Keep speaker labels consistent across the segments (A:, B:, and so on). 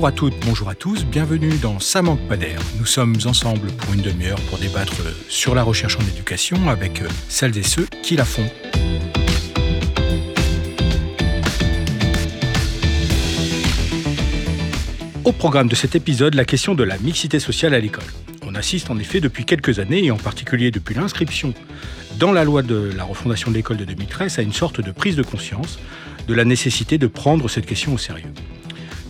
A: Bonjour à toutes, bonjour à tous, bienvenue dans Ça manque pas d'air. Nous sommes ensemble pour une demi-heure pour débattre sur la recherche en éducation avec celles et ceux qui la font. Au programme de cet épisode, la question de la mixité sociale à l'école. On assiste en effet depuis quelques années, et en particulier depuis l'inscription dans la loi de la refondation de l'école de 2013, à une sorte de prise de conscience de la nécessité de prendre cette question au sérieux.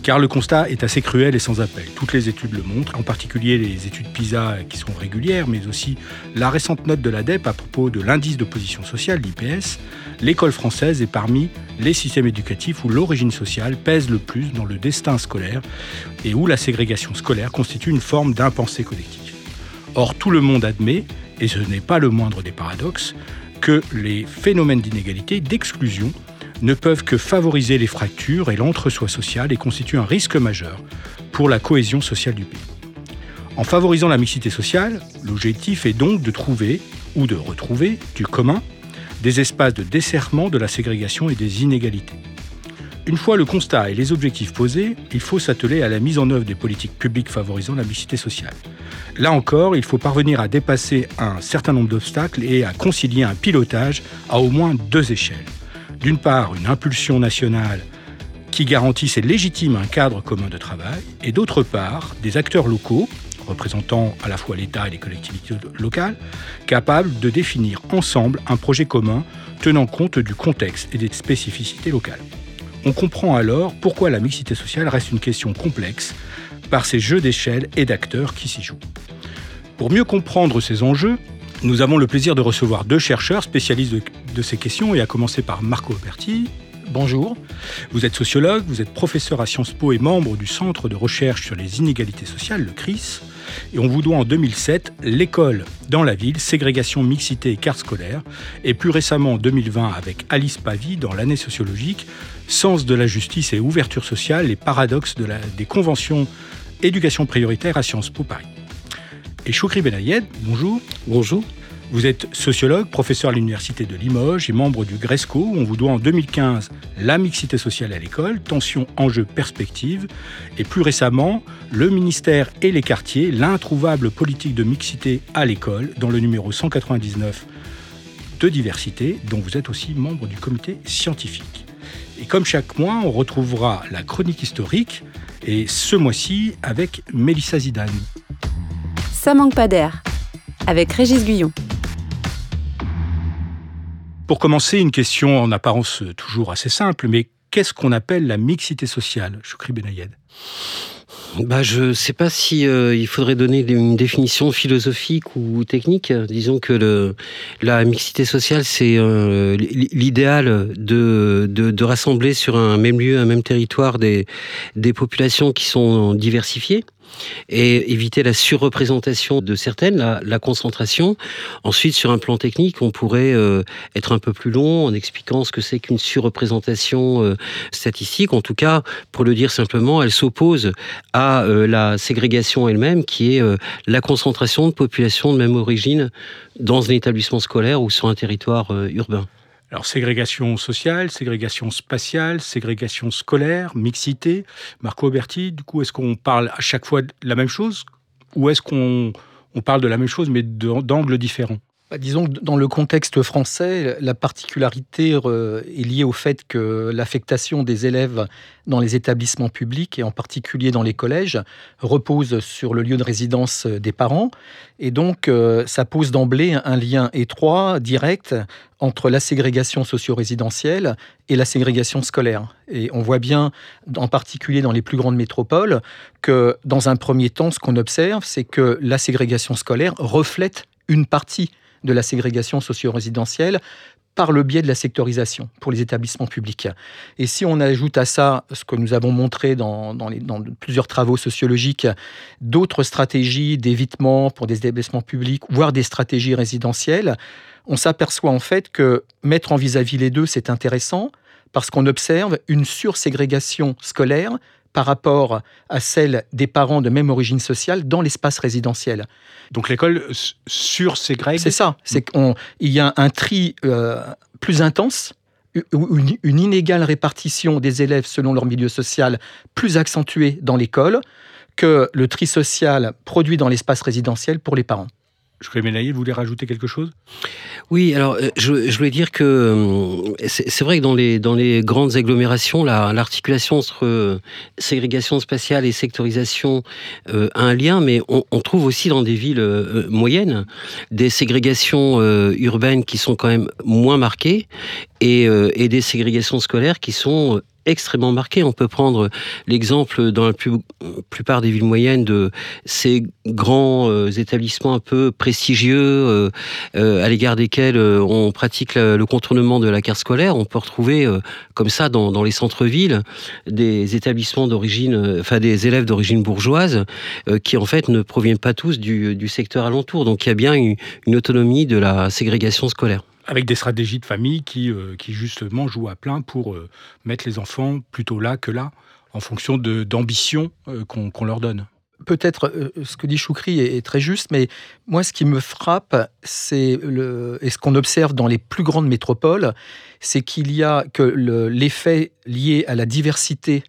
A: Car le constat est assez cruel et sans appel. Toutes les études le montrent, en particulier les études PISA qui sont régulières, mais aussi la récente note de l'ADEP à propos de l'indice d'opposition sociale, l'IPS. L'école française est parmi les systèmes éducatifs où l'origine sociale pèse le plus dans le destin scolaire et où la ségrégation scolaire constitue une forme d'impensée collective. Or, tout le monde admet, et ce n'est pas le moindre des paradoxes, que les phénomènes d'inégalité, d'exclusion, ne peuvent que favoriser les fractures et l'entre-soi social et constituent un risque majeur pour la cohésion sociale du pays. En favorisant la mixité sociale, l'objectif est donc de trouver ou de retrouver du commun des espaces de desserrement de la ségrégation et des inégalités. Une fois le constat et les objectifs posés, il faut s'atteler à la mise en œuvre des politiques publiques favorisant la mixité sociale. Là encore, il faut parvenir à dépasser un certain nombre d'obstacles et à concilier un pilotage à au moins deux échelles d'une part, une impulsion nationale qui garantisse et légitime un cadre commun de travail, et d'autre part, des acteurs locaux, représentant à la fois l'État et les collectivités locales, capables de définir ensemble un projet commun tenant compte du contexte et des spécificités locales. On comprend alors pourquoi la mixité sociale reste une question complexe par ces jeux d'échelle et d'acteurs qui s'y jouent. Pour mieux comprendre ces enjeux, nous avons le plaisir de recevoir deux chercheurs spécialistes de, ces questions, et à commencer par Marco Berti. Bonjour. Vous êtes sociologue, vous êtes professeur à Sciences Po et membre du Centre de recherche sur les inégalités sociales, le CRIS. Et on vous doit en 2007 l'école dans la ville, ségrégation, mixité et carte scolaire. Et plus récemment en 2020 avec Alice Pavie dans l'année sociologique, sens de la justice et ouverture sociale, les paradoxes des conventions éducation prioritaire à Sciences Po Paris. Et Choukri Benayed, bonjour.
B: Bonjour.
A: Vous êtes sociologue, professeur à l'Université de Limoges et membre du GRESCO, où on vous doit en 2015 la mixité sociale à l'école, tension, enjeu, perspective, et plus récemment, le ministère et les quartiers, l'introuvable politique de mixité à l'école, dans le numéro 199 de diversité, dont vous êtes aussi membre du comité scientifique. Et comme chaque mois, on retrouvera la chronique historique, et ce mois-ci avec Mélissa Zidane.
C: Ça manque pas d'air, avec Régis Guyon.
A: Pour commencer, une question en apparence toujours assez simple, mais qu'est-ce qu'on appelle la mixité sociale, Choukri Benayed?
B: Bah, je ne sais pas si euh, il faudrait donner une définition philosophique ou technique. Disons que la mixité sociale, c'est euh, l'idéal de, rassembler sur un même lieu, un même territoire des populations qui sont diversifiées et éviter la surreprésentation de certaines, la, concentration. Ensuite, sur un plan technique, on pourrait euh, être un peu plus long en expliquant ce que c'est qu'une surreprésentation euh, statistique. En tout cas, pour le dire simplement, elle s'oppose à euh, la ségrégation elle-même, qui est la concentration de populations de même origine dans un établissement scolaire ou sur un territoire urbain.
A: Alors, ségrégation sociale, ségrégation spatiale, ségrégation scolaire, mixité. Marco Berti, du coup, est-ce qu'on parle à chaque fois de la même chose ou est-ce qu'on on parle de la même chose mais d'angles différents?
D: Disons que dans le contexte français, la particularité euh, est liée au fait que l'affectation des élèves dans les établissements publics et en particulier dans les collèges repose sur le lieu de résidence des parents. Et donc, euh, ça pose d'emblée un lien étroit, direct, entre la ségrégation socio-résidentielle et la ségrégation scolaire. Et on voit bien, en particulier dans les plus grandes métropoles, que dans un premier temps, ce qu'on observe, c'est que la ségrégation scolaire reflète une partie de la ségrégation socio-résidentielle par le biais de la sectorisation pour les établissements publics. Et si on ajoute à ça ce que nous avons montré dans, plusieurs travaux sociologiques, d'autres stratégies d'évitement pour des établissements publics, voire des stratégies résidentielles, on s'aperçoit en fait que mettre en vis-à-vis -vis les deux, c'est intéressant parce qu'on observe une surségrégation scolaire par rapport à celle des parents de même origine sociale dans l'espace résidentiel.
A: Donc l'école sur ces
D: C'est ça, c'est qu'il y a un tri euh, plus intense une inégale répartition des élèves selon leur milieu social plus accentuée dans l'école que le tri social produit dans l'espace résidentiel pour les parents.
A: Je crois que vous voulez rajouter quelque chose?
B: Oui, alors euh, je, voulais dire que euh, c'est vrai que dans les, grandes agglomérations, l'articulation entre euh, ségrégation spatiale et sectorisation a un lien, mais on, trouve aussi dans des villes moyennes des ségrégations urbaines qui sont quand même moins marquées et des ségrégations scolaires qui sont extrêmement marqué. On peut prendre l'exemple dans la plupart des villes moyennes de ces grands euh, établissements un peu prestigieux euh, euh, à l'égard desquels on pratique le contournement de la carte scolaire. On peut retrouver comme ça dans, les centres-villes des établissements d'origine, enfin des élèves d'origine bourgeoise qui en fait ne proviennent pas tous du, secteur alentour. Donc il y a bien une autonomie de la ségrégation scolaire
A: avec des stratégies de famille qui, euh, justement jouent à plein pour euh, mettre les enfants plutôt là que là, en fonction d'ambition euh, qu'on leur donne.
D: Peut-être ce que dit Choukri est, très juste, mais moi ce qui me frappe, c'est et ce qu'on observe dans les plus grandes métropoles, c'est qu'il y a que l'effet lié à la diversité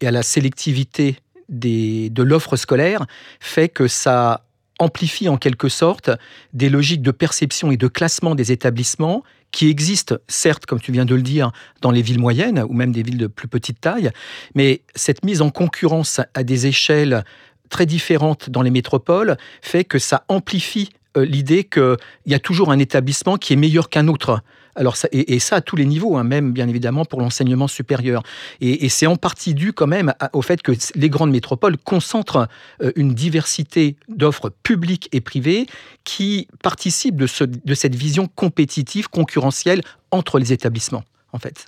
D: et à la sélectivité de l'offre scolaire fait que ça amplifie en quelque sorte des logiques de perception et de classement des établissements qui existent, certes, comme tu viens de le dire, dans les villes moyennes ou même des villes de plus petite taille, mais cette mise en concurrence à des échelles très différentes dans les métropoles fait que ça amplifie euh, l'idée qu'il y a toujours un établissement qui est meilleur qu'un autre. Alors et, ça à tous les niveaux, hein, même bien évidemment pour l'enseignement supérieur. Et, c'est en partie dû quand même au fait que les grandes métropoles concentrent euh, une diversité d'offres publiques et privées qui participent de, de cette vision compétitive, concurrentielle entre les établissements, en fait.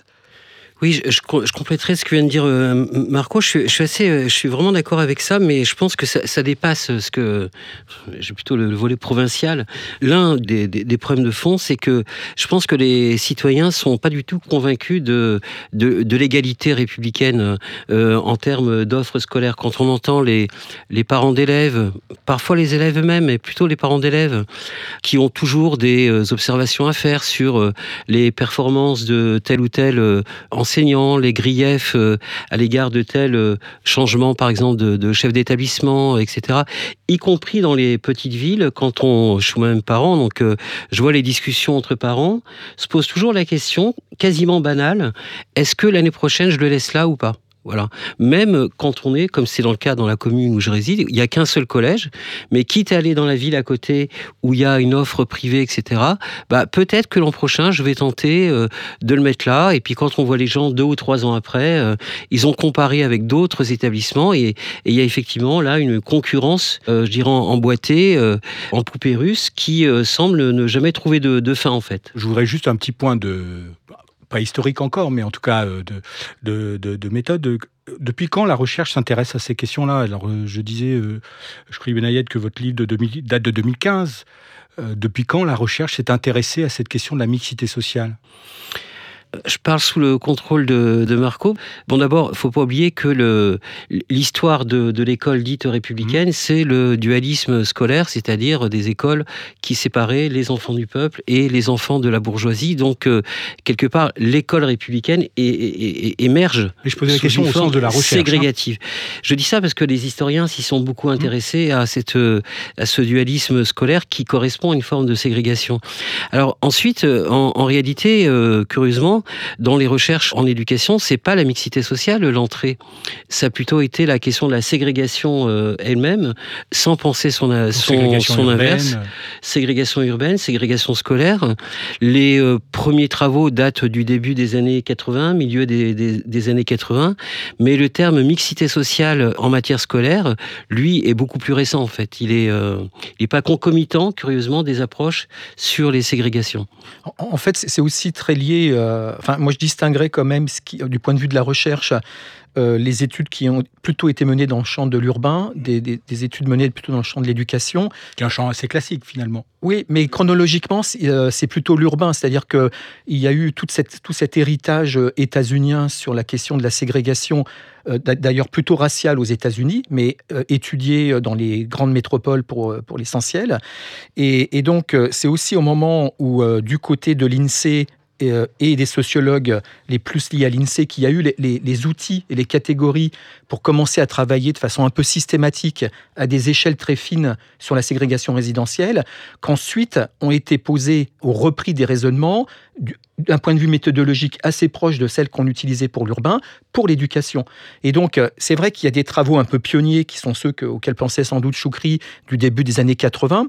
B: Oui, je, je, compléterai ce que vient de dire euh, Marco. Je, suis assez, euh, je suis vraiment d'accord avec ça, mais je pense que ça, dépasse ce que j'ai plutôt le, volet provincial. L'un des, problèmes de fond, c'est que je pense que les citoyens sont pas du tout convaincus de de, l'égalité républicaine euh, en termes d'offres scolaires. Quand on entend les les parents d'élèves, parfois les élèves eux-mêmes, mais plutôt les parents d'élèves, qui ont toujours des observations à faire sur les performances de tel ou tel les griefs euh, à l'égard de tels euh, changements, par exemple, de, chef d'établissement, etc. Y compris dans les petites villes, quand on, je suis moi-même parent, donc euh, je vois les discussions entre parents, se pose toujours la question, quasiment banale, est-ce que l'année prochaine je le laisse là ou pas? Voilà. Même quand on est, comme c'est dans le cas dans la commune où je réside, il n'y a qu'un seul collège, mais quitte à aller dans la ville à côté où il y a une offre privée, etc., bah, peut-être que l'an prochain, je vais tenter euh, de le mettre là. Et puis quand on voit les gens deux ou trois ans après, euh, ils ont comparé avec d'autres établissements et, il y a effectivement là une concurrence, euh, je dirais, emboîtée, en poupée russe, qui semble ne jamais trouver de, de fin en fait.
A: Je voudrais juste un petit point de pas historique encore, mais en tout cas euh, de, de, méthode. Depuis quand la recherche s'intéresse à ces questions-là? Alors, euh, je disais, euh, je crois, Benayed, que votre livre de date de 2015. depuis quand la recherche s'est intéressée à cette question de la mixité sociale?
B: Je parle sous le contrôle de, de Marco. Bon, d'abord, il faut pas oublier que l'histoire de, de l'école dite républicaine, mmh. c'est le dualisme scolaire, c'est-à-dire des écoles qui séparaient les enfants du peuple et les enfants de la bourgeoisie. Donc, euh, quelque part, l'école républicaine émerge.
A: Et je posais la question au sens de la recherche.
B: Hein. Ségrégative. Je dis ça parce que les historiens s'y sont beaucoup mmh. intéressés à, cette, à ce dualisme scolaire qui correspond à une forme de ségrégation. Alors, ensuite, euh, en, en réalité, euh, curieusement, dans les recherches en éducation, c'est pas la mixité sociale l'entrée. Ça a plutôt été la question de la ségrégation euh, elle-même, sans penser son, son, son inverse. Ségrégation urbaine, ségrégation scolaire. Les euh, premiers travaux datent du début des années 80, milieu des, des, années 80, mais le terme mixité sociale en matière scolaire, lui, est beaucoup plus récent en fait. Il est, euh, il est pas concomitant, curieusement, des approches sur les ségrégations.
D: En fait, c'est aussi très lié enfin, moi je distinguerais quand même, ce qui, du point de vue de la recherche, euh, les études qui ont plutôt été menées dans le champ de l'urbain, des, études menées plutôt dans le champ de l'éducation.
A: Qui est un champ assez classique finalement.
D: Oui, mais chronologiquement, c'est euh, plutôt l'urbain, c'est-à-dire qu'il y a eu toute cette, tout cet héritage euh, états-unien sur la question de la ségrégation, d'ailleurs plutôt raciale aux États-Unis, mais étudié dans les grandes métropoles pour, pour l'essentiel. Et, et, donc, c'est aussi au moment où, du côté de l'INSEE, et, des sociologues les plus liés à l'INSEE qui a eu les, outils et les catégories pour commencer à travailler de façon un peu systématique à des échelles très fines sur la ségrégation résidentielle, qu'ensuite ont été posés au repris des raisonnements d'un point de vue méthodologique assez proche de celle qu'on utilisait pour l'urbain, pour l'éducation. Et donc, euh, c'est vrai qu'il y a des travaux un peu pionniers qui sont ceux auxquels pensait sans doute Choukri du début des années 80,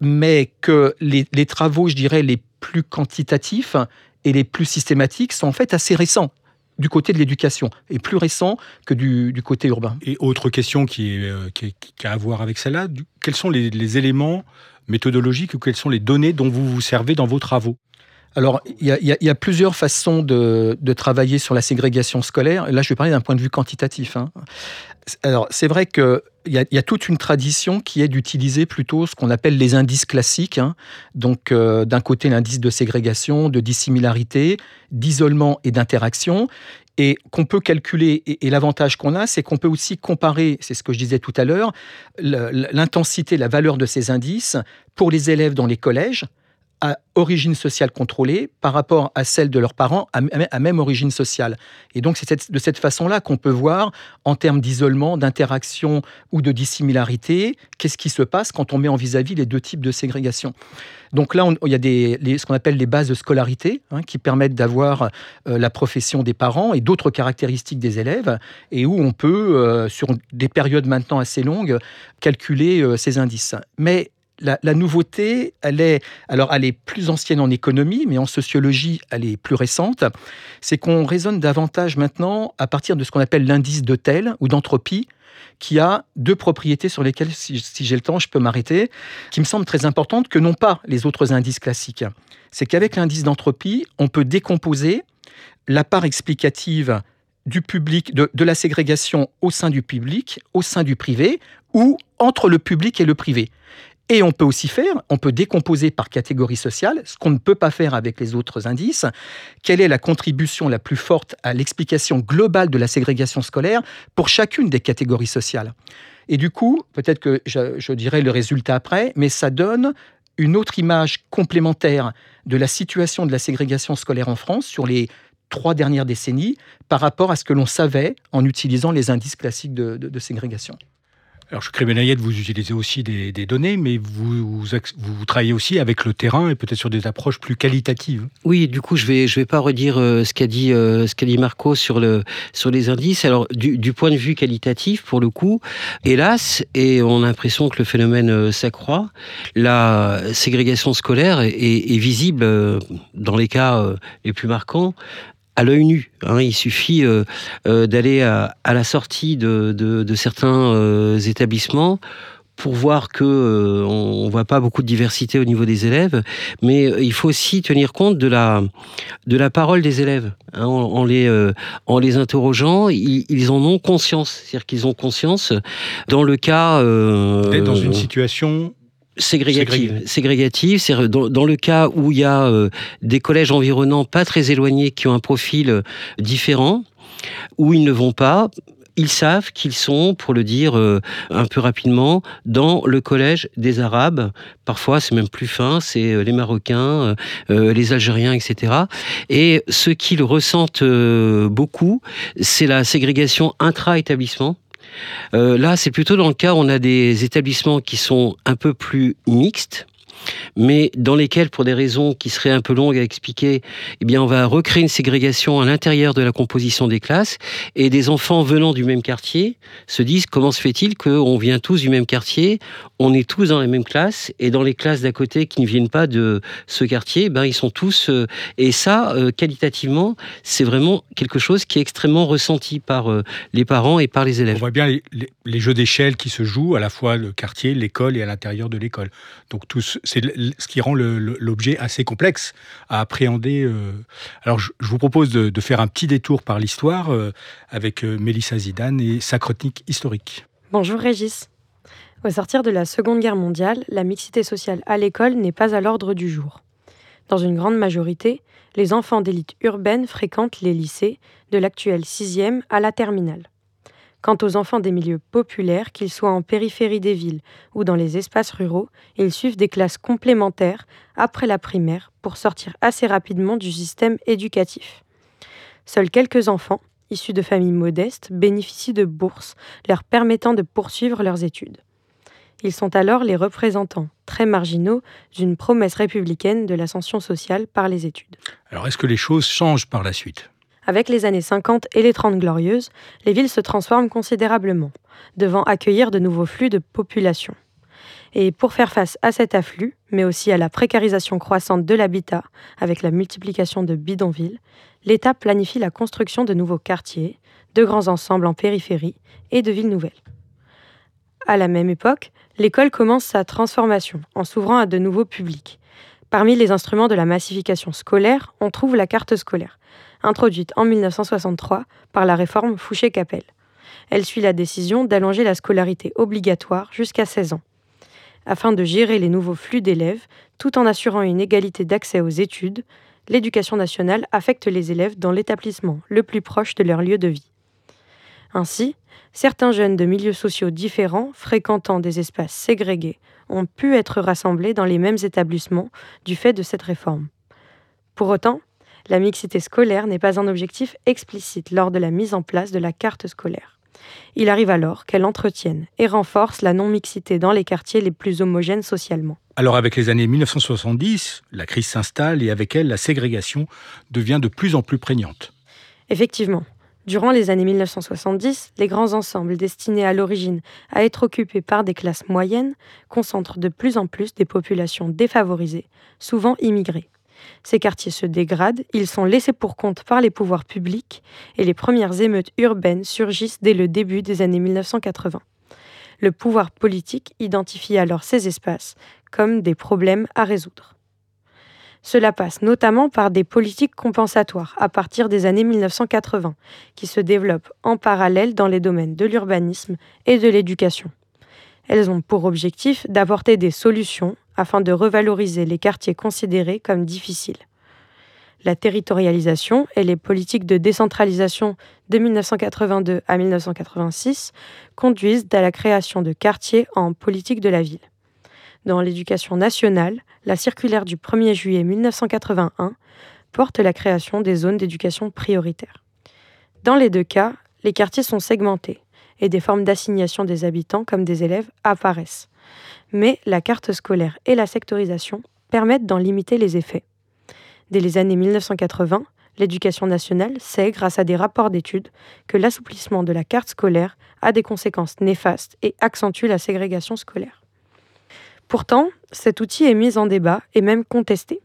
D: mais que les travaux, je dirais, les plus quantitatifs et les plus systématiques sont en fait assez récents du côté de l'éducation et plus récents que du, côté urbain.
A: Et autre question qui, est, euh, qui, a à voir avec celle-là, quels sont les, éléments méthodologiques ou quelles sont les données dont vous vous servez dans vos travaux?
D: Alors, il y, a, plusieurs façons de, travailler sur la ségrégation scolaire. Là, je vais parler d'un point de vue quantitatif. Hein. Alors, c'est vrai qu'il y, a, toute une tradition qui est d'utiliser plutôt ce qu'on appelle les indices classiques. Hein. Donc, euh, d'un côté, l'indice de ségrégation, de dissimilarité, d'isolement et d'interaction et qu'on peut calculer. Et, l'avantage qu'on a, c'est qu'on peut aussi comparer, c'est ce que je disais tout à l'heure, l'intensité, la valeur de ces indices pour les élèves dans les collèges, à origine sociale contrôlée par rapport à celle de leurs parents à, même origine sociale. Et donc c'est de cette façon-là qu'on peut voir en termes d'isolement, d'interaction ou de dissimilarité, qu'est-ce qui se passe quand on met en vis-à-vis les deux types de ségrégation. Donc là, il y a des, ce qu'on appelle les bases de scolarité hein, qui permettent d'avoir euh, la profession des parents et d'autres caractéristiques des élèves et où on peut, euh, sur des périodes maintenant assez longues, calculer euh, ces indices. Mais la, nouveauté, elle est, alors elle est plus ancienne en économie, mais en sociologie, elle est plus récente. C'est qu'on raisonne davantage maintenant à partir de ce qu'on appelle l'indice de tel ou d'entropie, qui a deux propriétés sur lesquelles, si, j'ai le temps, je peux m'arrêter, qui me semblent très importantes que non pas les autres indices classiques. C'est qu'avec l'indice d'entropie, on peut décomposer la part explicative du public, de la ségrégation au sein du public, au sein du privé, ou entre le public et le privé. Et on peut aussi faire, on peut décomposer par catégorie sociale, ce qu'on ne peut pas faire avec les autres indices. Quelle est la contribution la plus forte à l'explication globale de la ségrégation scolaire pour chacune des catégories sociales? Et du coup, peut-être que je, dirai le résultat après, mais ça donne une autre image complémentaire de la situation de la ségrégation scolaire en France sur les trois dernières décennies par rapport à ce que l'on savait en utilisant les indices classiques de ségrégation.
A: Alors, je Benayet, vous utilisez aussi des, données, mais vous, vous, travaillez aussi avec le terrain et peut-être sur des approches plus qualitatives.
B: Oui, du coup, je vais, je vais pas redire euh, ce qu'a dit, euh, dit Marco sur, le, sur les indices. Alors, du, point de vue qualitatif, pour le coup, hélas, et on a l'impression que le phénomène euh, s'accroît, la ségrégation scolaire est visible dans les cas les plus marquants à l'œil nu. Hein. Il suffit euh, euh, d'aller à, la sortie de, certains euh, établissements pour voir que on voit pas beaucoup de diversité au niveau des élèves, mais il faut aussi tenir compte de la de la parole des élèves. Hein. en, les en les interrogeant, ils, en ont conscience, c'est-à-dire qu'ils ont conscience dans le cas
A: dans une situation
B: Ségrégative. Ségrégative, c'est dans, dans, le cas où il y a euh, des collèges environnants pas très éloignés qui ont un profil euh, différent, où ils ne vont pas, ils savent qu'ils sont, pour le dire euh, un peu rapidement, dans le collège des Arabes. Parfois, c'est même plus fin, c'est les Marocains, les Algériens, etc. Et ce qu'ils ressentent beaucoup, c'est la ségrégation intra-établissement euh, là, c'est plutôt dans le cas où on a des établissements qui sont un peu plus mixtes mais dans lesquels, pour des raisons qui seraient un peu longues à expliquer, eh bien, on va recréer une ségrégation à l'intérieur de la composition des classes, et des enfants venant du même quartier se disent comment se fait-il qu'on vient tous du même quartier, on est tous dans la même classe, et dans les classes d'à côté qui ne viennent pas de ce quartier, ben, ils sont tous... Euh, et ça, euh, qualitativement, c'est vraiment quelque chose qui est extrêmement ressenti par euh, les parents et par les élèves. On
A: voit bien les, les jeux d'échelle qui se jouent à la fois le quartier, l'école et à l'intérieur de l'école. Donc tous, c'est ce qui rend l'objet assez complexe à appréhender. Euh. Alors, je, vous propose de, faire un petit détour par l'histoire euh, avec euh, Mélissa Zidane et sa chronique historique.
E: Bonjour Régis. Au sortir de la Seconde Guerre mondiale, la mixité sociale à l'école n'est pas à l'ordre du jour. Dans une grande majorité, les enfants d'élite urbaine fréquentent les lycées, de l'actuelle sixième à la terminale. Quant aux enfants des milieux populaires, qu'ils soient en périphérie des villes ou dans les espaces ruraux, ils suivent des classes complémentaires après la primaire pour sortir assez rapidement du système éducatif. Seuls quelques enfants, issus de familles modestes, bénéficient de bourses leur permettant de poursuivre leurs études. Ils sont alors les représentants très marginaux d'une promesse républicaine de l'ascension sociale par les études.
A: Alors est-ce que les choses changent par la suite?
E: Avec les années 50 et les 30 glorieuses, les villes se transforment considérablement, devant accueillir de nouveaux flux de population. Et pour faire face à cet afflux, mais aussi à la précarisation croissante de l'habitat, avec la multiplication de bidonvilles, l'État planifie la construction de nouveaux quartiers, de grands ensembles en périphérie et de villes nouvelles. À la même époque, l'école commence sa transformation en s'ouvrant à de nouveaux publics. Parmi les instruments de la massification scolaire, on trouve la carte scolaire, introduite en 1963 par la réforme Fouché-Capel. Elle suit la décision d'allonger la scolarité obligatoire jusqu'à 16 ans. Afin de gérer les nouveaux flux d'élèves, tout en assurant une égalité d'accès aux études, l'éducation nationale affecte les élèves dans l'établissement le plus proche de leur lieu de vie. Ainsi, certains jeunes de milieux sociaux différents, fréquentant des espaces ségrégés, ont pu être rassemblés dans les mêmes établissements du fait de cette réforme. Pour autant, la mixité scolaire n'est pas un objectif explicite lors de la mise en place de la carte scolaire. Il arrive alors qu'elle entretienne et renforce la non-mixité dans les quartiers les plus homogènes socialement.
A: Alors avec les années 1970, la crise s'installe et avec elle, la ségrégation devient de plus en plus prégnante.
E: Effectivement, durant les années 1970, les grands ensembles destinés à l'origine à être occupés par des classes moyennes concentrent de plus en plus des populations défavorisées, souvent immigrées. Ces quartiers se dégradent, ils sont laissés pour compte par les pouvoirs publics et les premières émeutes urbaines surgissent dès le début des années 1980. Le pouvoir politique identifie alors ces espaces comme des problèmes à résoudre. Cela passe notamment par des politiques compensatoires à partir des années 1980, qui se développent en parallèle dans les domaines de l'urbanisme et de l'éducation. Elles ont pour objectif d'apporter des solutions afin de revaloriser les quartiers considérés comme difficiles. La territorialisation et les politiques de décentralisation de 1982 à 1986 conduisent à la création de quartiers en politique de la ville. Dans l'éducation nationale, la circulaire du 1er juillet 1981 porte la création des zones d'éducation prioritaire. Dans les deux cas, les quartiers sont segmentés et des formes d'assignation des habitants comme des élèves apparaissent. Mais la carte scolaire et la sectorisation permettent d'en limiter les effets. Dès les années 1980, l'éducation nationale sait, grâce à des rapports d'études, que l'assouplissement de la carte scolaire a des conséquences néfastes et accentue la ségrégation scolaire. Pourtant, cet outil est mis en débat et même contesté.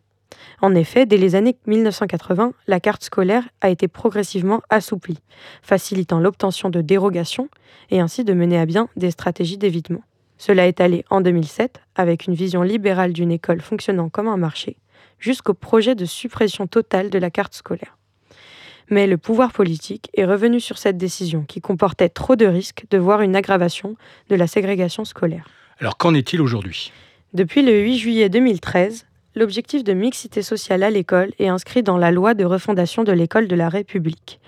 E: En effet, dès les années 1980, la carte scolaire a été progressivement assouplie, facilitant l'obtention de dérogations et ainsi de mener à bien des stratégies d'évitement. Cela est allé en 2007 avec une vision libérale d'une école fonctionnant comme un marché, jusqu'au projet de suppression totale de la carte scolaire. Mais le pouvoir politique est revenu sur cette décision qui comportait trop de risques de voir une aggravation de la ségrégation scolaire.
A: Alors qu'en est-il aujourd'hui?
E: Depuis le 8 juillet 2013, l'objectif de mixité sociale à l'école est inscrit dans la loi de refondation de l'école de la République.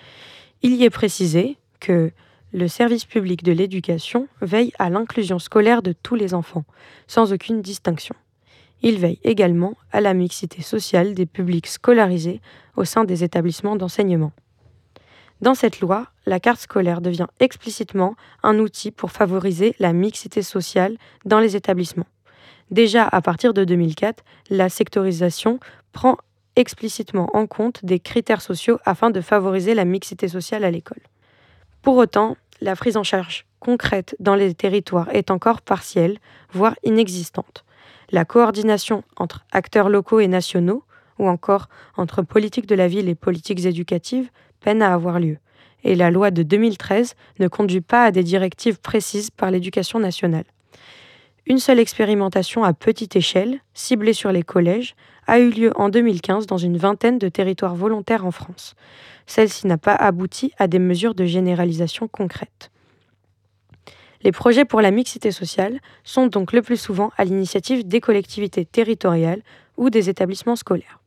E: Il y est précisé que le service public de l'éducation veille à l'inclusion scolaire de tous les enfants, sans aucune distinction. Il veille également à la mixité sociale des publics scolarisés au sein des établissements d'enseignement. Dans cette loi, la carte scolaire devient explicitement un outil pour favoriser la mixité sociale dans les établissements. Déjà à partir de 2004, la sectorisation prend explicitement en compte des critères sociaux afin de favoriser la mixité sociale à l'école. Pour autant, la prise en charge concrète dans les territoires est encore partielle, voire inexistante. La coordination entre acteurs locaux et nationaux, ou encore entre politique de la ville et politiques éducatives, peine à avoir lieu. Et la loi de 2013 ne conduit pas à des directives précises par l'éducation nationale. Une seule expérimentation à petite échelle, ciblée sur les collèges, a eu lieu en 2015 dans une vingtaine de territoires volontaires en France. Celle-ci n'a pas abouti à des mesures de généralisation concrètes. Les projets pour la mixité sociale sont donc le plus souvent à l'initiative des collectivités territoriales ou des établissements scolaires.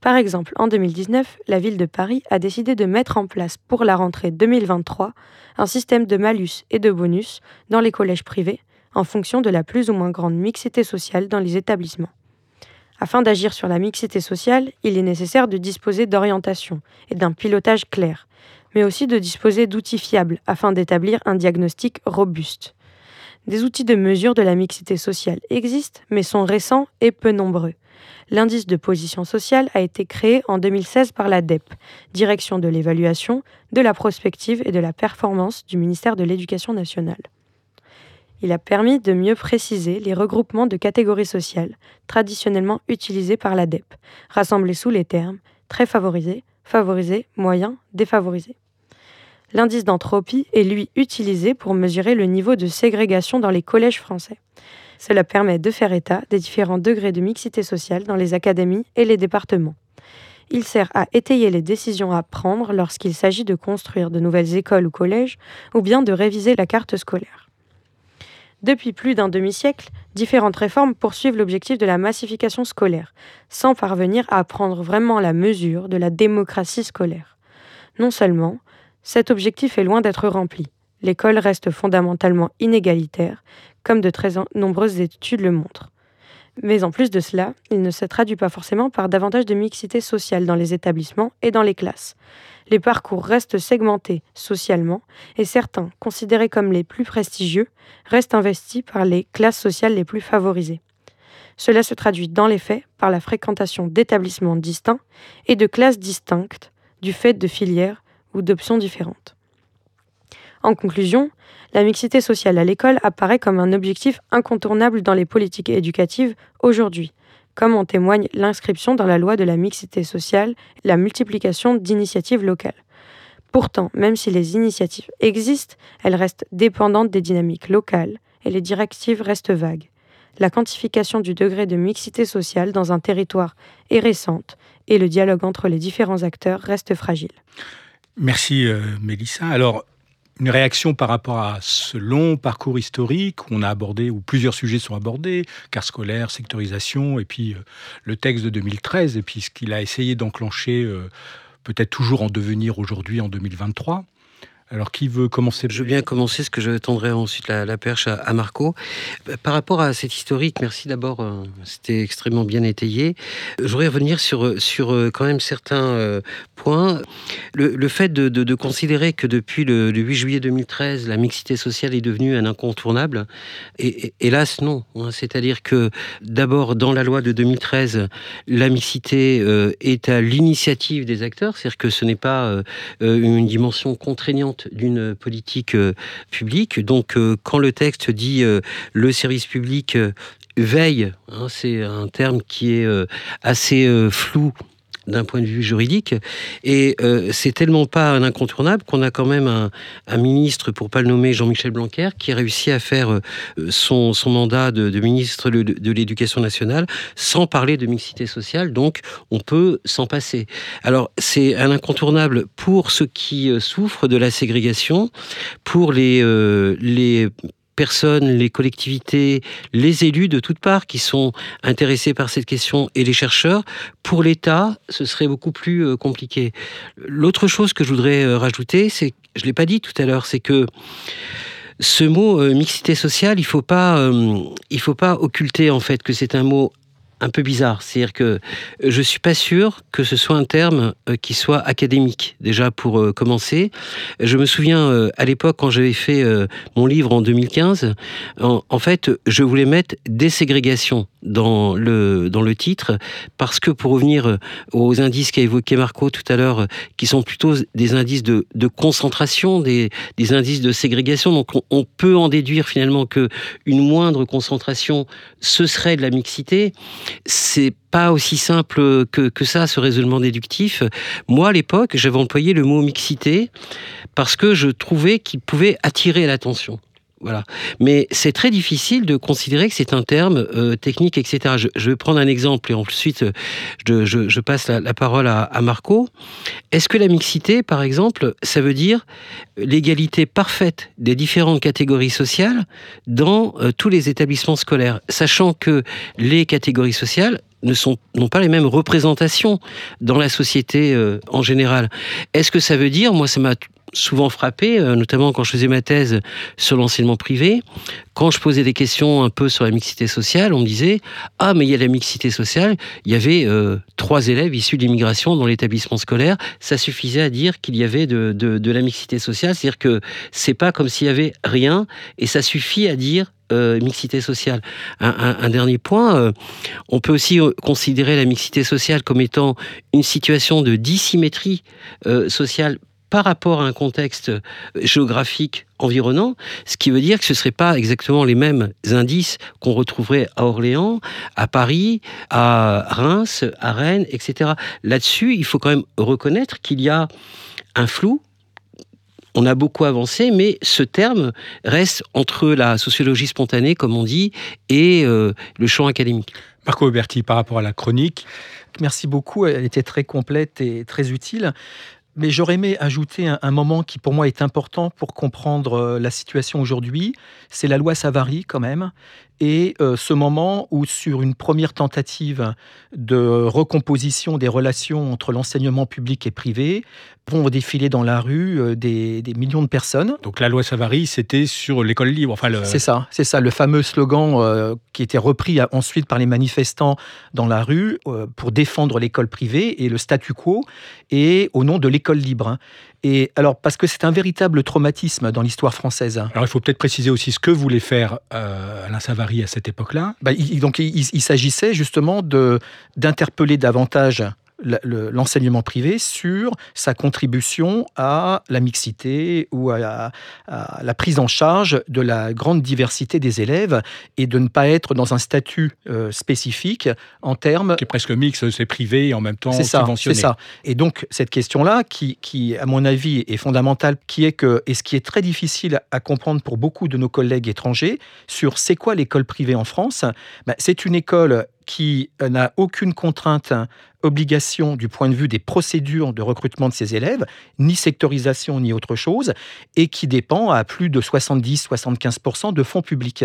E: Par exemple, en 2019, la ville de Paris a décidé de mettre en place pour la rentrée 2023 un système de malus et de bonus dans les collèges privés en fonction de la plus ou moins grande mixité sociale dans les établissements. Afin d'agir sur la mixité sociale, il est nécessaire de disposer d'orientation et d'un pilotage clair, mais aussi de disposer d'outils fiables afin d'établir un diagnostic robuste. Des outils de mesure de la mixité sociale existent, mais sont récents et peu nombreux. L'indice de position sociale a été créé en 2016 par la DEP, Direction de l'évaluation, de la prospective et de la performance du ministère de l'Éducation nationale. Il a permis de mieux préciser les regroupements de catégories sociales traditionnellement utilisés par la DEP, rassemblés sous les termes très favorisés, favorisés, moyens, défavorisés. L'indice d'entropie est lui utilisé pour mesurer le niveau de ségrégation dans les collèges français. Cela permet de faire état des différents degrés de mixité sociale dans les académies et les départements. Il sert à étayer les décisions à prendre lorsqu'il s'agit de construire de nouvelles écoles ou collèges, ou bien de réviser la carte scolaire. Depuis plus d'un demi-siècle, différentes réformes poursuivent l'objectif de la massification scolaire, sans parvenir à prendre vraiment la mesure de la démocratie scolaire. Non seulement, cet objectif est loin d'être rempli, l'école reste fondamentalement inégalitaire, comme de très nombreuses études le montrent. Mais en plus de cela, il ne se traduit pas forcément par davantage de mixité sociale dans les établissements et dans les classes. Les parcours restent segmentés socialement et certains, considérés comme les plus prestigieux, restent investis par les classes sociales les plus favorisées. Cela se traduit dans les faits par la fréquentation d'établissements distincts et de classes distinctes du fait de filières ou d'options différentes. En conclusion, la mixité sociale à l'école apparaît comme un objectif incontournable dans les politiques éducatives aujourd'hui, comme en témoigne l'inscription dans la loi de la mixité sociale la multiplication d'initiatives locales. Pourtant, même si les initiatives existent, elles restent dépendantes des dynamiques locales et les directives restent vagues. La quantification du degré de mixité sociale dans un territoire est récente et le dialogue entre les différents acteurs reste fragile.
A: Merci euh, Mélissa. Une réaction par rapport à ce long parcours historique où on a abordé, où plusieurs sujets sont abordés, carte scolaire, sectorisation, et puis euh, le texte de 2013, et puis ce qu'il a essayé d'enclencher, euh, peut-être toujours en devenir aujourd'hui en 2023. Alors, qui veut commencer
B: Je veux bien commencer, ce que je tendrai ensuite la, perche à, Marco. Par rapport à cette historique, merci d'abord, euh, c'était extrêmement bien étayé. Je voudrais revenir sur, sur euh, quand même certains euh, points. Le, fait de, considérer que depuis le, 8 juillet 2013, la mixité sociale est devenue un incontournable, et, hélas, non. Hein. C'est-à-dire que d'abord, dans la loi de 2013, la mixité est à l'initiative des acteurs, c'est-à-dire que ce n'est pas une dimension contraignante d'une politique euh, publique. Donc, euh, quand le texte dit euh, le service public veille, hein, c'est un terme qui est assez flou d'un point de vue juridique. Et euh, c'est tellement pas un incontournable qu'on a quand même un, ministre, pour pas le nommer, Jean-Michel Blanquer, qui a réussi à faire euh, son, mandat de, ministre de, de l'Éducation nationale sans parler de mixité sociale. Donc, on peut s'en passer. Alors, c'est un incontournable pour ceux qui euh, souffrent de la ségrégation, pour les, les personnes, les collectivités, les élus de toutes parts qui sont intéressés par cette question et les chercheurs. Pour l'État, ce serait beaucoup plus euh, compliqué. L'autre chose que je voudrais euh, rajouter, c'est, je l'ai pas dit tout à l'heure, c'est que ce mot euh, mixité sociale, il faut pas, il faut pas occulter en fait que c'est un mot un peu bizarre. C'est-à-dire que je suis pas sûr que ce soit un terme euh, qui soit académique, déjà pour euh, commencer. Je me souviens euh, à l'époque, quand j'avais fait mon livre en 2015, en, fait, je voulais mettre déségrégation dans le, dans le titre, parce que pour revenir aux indices qu'a évoqué Marco tout à l'heure, qui sont plutôt des indices de, concentration, des, des, indices de ségrégation, donc on, on peut en déduire finalement que une moindre concentration, ce serait de la mixité c'est pas aussi simple que, ça, ce raisonnement déductif. Moi, à l'époque, j'avais employé le mot mixité parce que je trouvais qu'il pouvait attirer l'attention. Voilà. Mais c'est très difficile de considérer que c'est un terme euh, technique, etc. Je, vais prendre un exemple et ensuite je, je, passe la, parole à, Marco. Est-ce que la mixité, par exemple, ça veut dire l'égalité parfaite des différentes catégories sociales dans euh, tous les établissements scolaires, sachant que les catégories sociales n'ont pas les mêmes représentations dans la société euh, en général? Est-ce que ça veut dire, moi ça m'a souvent frappé, euh, notamment quand je faisais ma thèse sur l'enseignement privé, quand je posais des questions un peu sur la mixité sociale, on me disait ah mais il y a la mixité sociale, il y avait euh, trois élèves issus de l'immigration dans l'établissement scolaire, ça suffisait à dire qu'il y avait de, la mixité sociale, c'est-à-dire que c'est pas comme s'il y avait rien et ça suffit à dire euh, mixité sociale. Un, dernier point, on peut aussi considérer la mixité sociale comme étant une situation de dissymétrie sociale par rapport à un contexte géographique environnant, ce qui veut dire que ce ne seraient pas exactement les mêmes indices qu'on retrouverait à Orléans, à Paris, à Reims, à Rennes, etc. Là-dessus, il faut quand même reconnaître qu'il y a un flou on a beaucoup avancé, mais ce terme reste entre la sociologie spontanée, comme on dit, et euh, le champ académique.
A: Marco Berti, par rapport à la chronique.
D: Merci beaucoup, elle était très complète et très utile. Mais j'aurais aimé ajouter un, moment qui pour moi est important pour comprendre euh, la situation aujourd'hui. C'est la loi Savary quand même. Et euh, ce moment où sur une première tentative de recomposition des relations entre l'enseignement public et privé, vont défiler dans la rue euh, des, des, millions de personnes.
A: Donc la loi Savary, c'était sur l'école libre. Enfin, le...
D: C'est ça, c'est ça, le fameux slogan euh, qui était repris ensuite par les manifestants dans la rue euh, pour défendre l'école privée et le statu quo, et au nom de l'école libre. Et alors, parce que c'est un véritable traumatisme dans l'histoire française.
A: Alors, il faut peut-être préciser aussi ce que voulait faire euh, Alain Savary à cette époque-là.
D: Bah, donc, il, il s'agissait justement d'interpeller davantage l'enseignement privé sur sa contribution à la mixité ou à, à, la prise en charge de la grande diversité des élèves et de ne pas être dans un statut euh, spécifique en termes...
A: Qui est presque mixte, c'est privé et en même temps
D: subventionné. C'est ça. Et donc cette question-là, qui, qui, à mon avis est fondamentale, qui est que, et ce qui est très difficile à comprendre pour beaucoup de nos collègues étrangers, sur c'est quoi l'école privée en France, ben, c'est une école qui n'a aucune contrainte, obligation du point de vue des procédures de recrutement de ses élèves, ni sectorisation ni autre chose, et qui dépend à plus de 70-75% de fonds publics.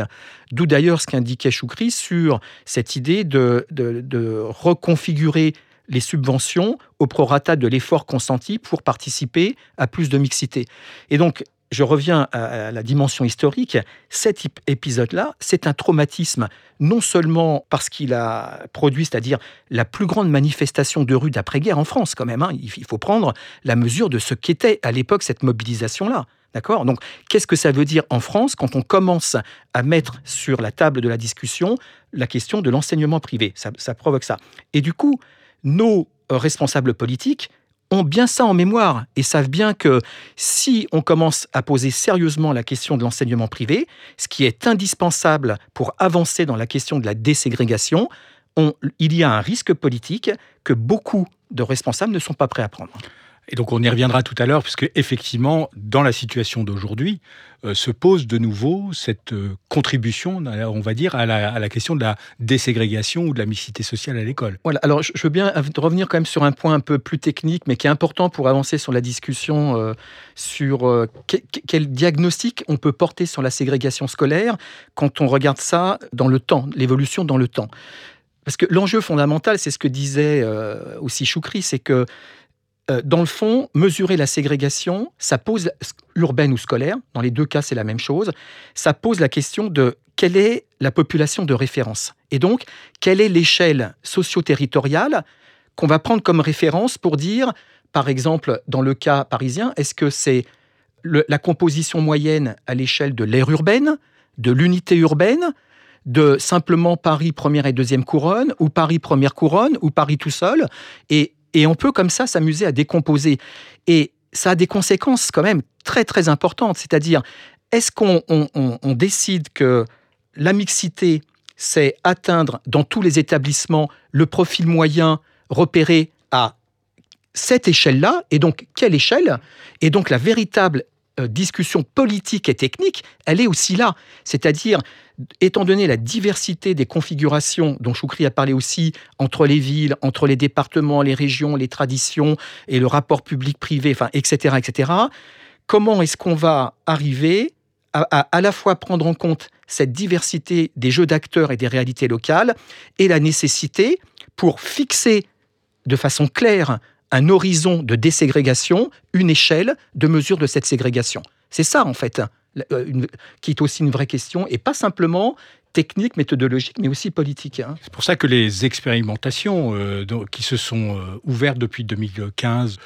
D: D'où d'ailleurs ce qu'indiquait Choukri sur cette idée de, de, de reconfigurer les subventions au prorata de l'effort consenti pour participer à plus de mixité. Et donc, je reviens à la dimension historique, cet épisode-là, c'est un traumatisme, non seulement parce qu'il a produit, c'est-à-dire la plus grande manifestation de rue d'après-guerre en France, quand même. Hein. Il faut prendre la mesure de ce qu'était à l'époque cette mobilisation-là. D'accord? Donc, qu'est-ce que ça veut dire en France quand on commence à mettre sur la table de la discussion la question de l'enseignement privé? Ça, ça provoque ça. Et du coup, nos responsables politiques ont bien ça en mémoire et savent bien que si on commence à poser sérieusement la question de l'enseignement privé, ce qui est indispensable pour avancer dans la question de la déségrégation, on, il y a un risque politique que beaucoup de responsables ne sont pas prêts à prendre.
A: Et donc on y reviendra tout à l'heure, puisque effectivement, dans la situation d'aujourd'hui, euh, se pose de nouveau cette euh, contribution, on va dire, à la, question de la déségrégation ou de la mixité sociale à l'école.
D: Voilà, alors je, veux bien revenir quand même sur un point un peu plus technique, mais qui est important pour avancer sur la discussion euh, sur euh, que, quel diagnostic on peut porter sur la ségrégation scolaire quand on regarde ça dans le temps, l'évolution dans le temps. Parce que l'enjeu fondamental, c'est ce que disait aussi Choukri, c'est que dans le fond, mesurer la ségrégation, ça pose urbaine ou scolaire, dans les deux cas c'est la même chose, ça pose la question de quelle est la population de référence. Et donc quelle est l'échelle socio-territoriale qu'on va prendre comme référence pour dire, par exemple, dans le cas parisien, est-ce que c'est la composition moyenne à l'échelle de l'aire urbaine, de l'unité urbaine, de simplement Paris première et deuxième couronne, ou Paris première couronne, ou Paris tout seul, et et on peut comme ça s'amuser à décomposer. Et ça a des conséquences quand même très très importantes. C'est-à-dire, est-ce qu'on on, on, on décide que la mixité, c'est atteindre dans tous les établissements le profil moyen repéré à cette échelle-là, et donc quelle échelle? Et donc la véritable discussion politique et technique, elle est aussi là. C'est-à-dire, étant donné la diversité des configurations dont Choukri a parlé aussi entre les villes, entre les départements, les régions, les traditions et le rapport public-privé, enfin, etc., etc., comment est-ce qu'on va arriver à, à, à la fois prendre en compte cette diversité des jeux d'acteurs et des réalités locales et la nécessité pour fixer de façon claire un horizon de déségrégation, une échelle de mesure de cette ségrégation. C'est ça, en fait, euh, qui est aussi une vraie question, et pas simplement technique, méthodologique, mais aussi politique. Hein.
A: C'est pour ça que les expérimentations euh, qui se sont euh, ouvertes depuis 2015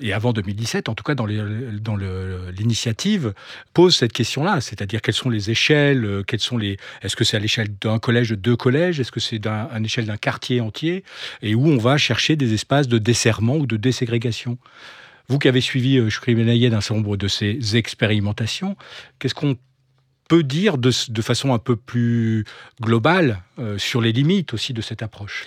A: et avant 2017, en tout cas dans l'initiative, posent cette question-là, c'est-à-dire quelles sont les échelles, euh, quelles sont les, est-ce que c'est à l'échelle d'un collège, de deux collèges, est-ce que c'est à l'échelle d'un quartier entier, et où on va chercher des espaces de desserrement ou de déségrégation. Vous qui avez suivi, je suis d'un certain nombre de ces expérimentations, qu'est-ce qu'on peut dire de, façon un peu plus globale euh, sur les limites aussi de cette approche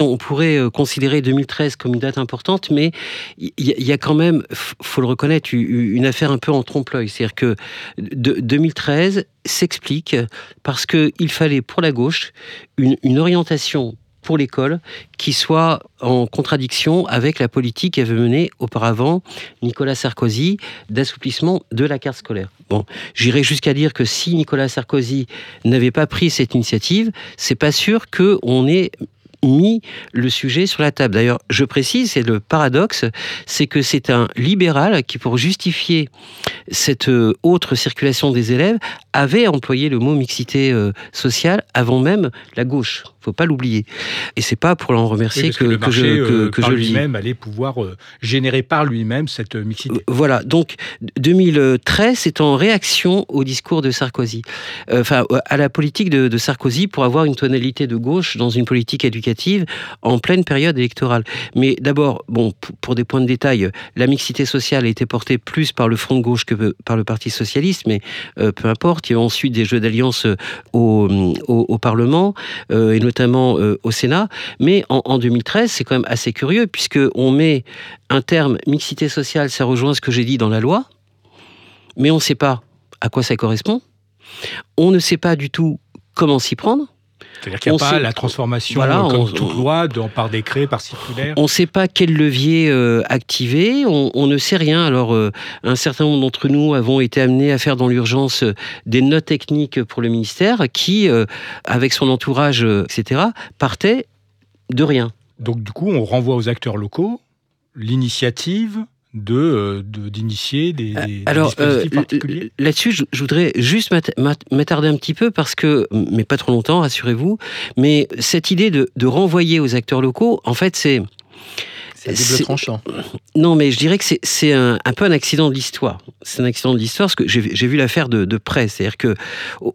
B: on pourrait euh, considérer 2013 comme une date importante, mais il y, a quand même, faut le reconnaître, une affaire un peu en trompe-l'œil. C'est-à-dire que 2013 s'explique parce qu'il fallait pour la gauche une orientation l'école qui soit en contradiction avec la politique qu'avait menée auparavant Nicolas Sarkozy d'assouplissement de la carte scolaire. Bon, j'irais jusqu'à dire que si Nicolas Sarkozy n'avait pas pris cette initiative, c'est pas sûr qu'on ait mis le sujet sur la table. D'ailleurs, je précise, c'est le paradoxe, c'est que c'est un libéral qui, pour justifier cette euh, autre circulation des élèves, avait employé le mot mixité euh, sociale avant même la gauche faut pas l'oublier. Et c'est pas pour l'en remercier que,
A: que,
B: je,
A: que,
B: que je
A: lui-même allait pouvoir euh, générer par lui-même cette euh, mixité.
B: Voilà. Donc 2013, c'est en réaction au discours de Sarkozy, euh, enfin à la politique de, de, Sarkozy pour avoir une tonalité de gauche dans une politique éducative en pleine période électorale. Mais d'abord, bon, pour des points de détail, la mixité sociale a été portée plus par le Front de gauche que par le Parti socialiste, mais peu importe. Il y a ensuite des jeux d'alliance au, au, au, Parlement et notamment notamment euh, au Sénat. Mais en, 2013, c'est quand même assez curieux, puisqu'on met un terme mixité sociale, ça rejoint ce que j'ai dit dans la loi, mais on ne sait pas à quoi ça correspond. On ne sait pas du tout comment s'y prendre.
A: C'est-à-dire qu'il n'y a pas la transformation voilà, comme toute loi, par décret, par circulaire
B: On ne sait pas quel levier euh, activer, on, ne sait rien. Alors, euh, un certain nombre d'entre nous avons été amenés à faire dans l'urgence euh, des notes techniques pour le ministère qui, avec son entourage, etc., partait de rien.
A: Donc, du coup, on renvoie aux acteurs locaux l'initiative de d'initier des, des,
B: Alors, particuliers Là-dessus, je, voudrais juste m'attarder un petit peu parce que, mais pas trop longtemps, rassurez-vous, mais cette idée de, de renvoyer aux acteurs locaux, en fait, c'est
D: c'est tranchant.
B: Non, mais je dirais que c'est un, un, peu un accident de l'histoire. C'est un accident de l'histoire parce que j'ai vu l'affaire de, de, près. C'est-à-dire que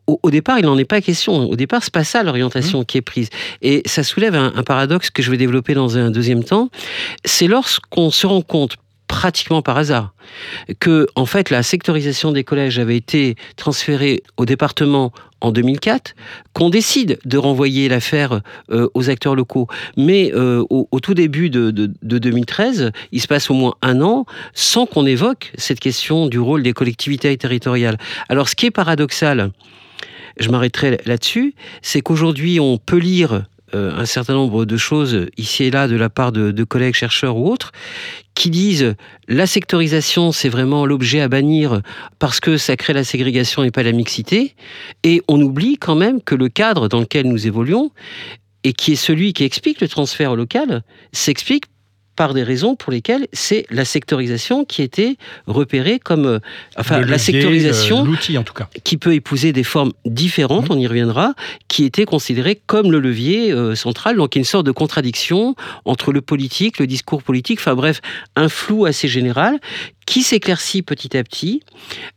B: au, départ, il n'en est pas question. Au départ, c'est pas ça l'orientation mmh. qui est prise. Et ça soulève un, un, paradoxe que je vais développer dans un deuxième temps. C'est lorsqu'on se rend compte pratiquement par hasard, que en fait la sectorisation des collèges avait été transférée au département en 2004, qu'on décide de renvoyer l'affaire euh, aux acteurs locaux. Mais euh, au, tout début de, 2013, il se passe au moins un an sans qu'on évoque cette question du rôle des collectivités territoriales. Alors ce qui est paradoxal, je m'arrêterai là-dessus, c'est qu'aujourd'hui on peut lire un certain nombre de choses ici et là de la part de, collègues chercheurs ou autres qui disent la sectorisation c'est vraiment l'objet à bannir parce que ça crée la ségrégation et pas la mixité. Et on oublie quand même que le cadre dans lequel nous évoluons et qui est celui qui explique le transfert local s'explique par des raisons pour lesquelles c'est la sectorisation qui était repérée comme euh,
A: enfin la sectorisation l'outil en tout cas
B: qui peut épouser des formes différentes mmh. on y reviendra qui était considérée comme le levier euh, central donc il y a une sorte de contradiction entre le politique le discours politique enfin bref un flou assez général qui s'éclaircit petit à petit,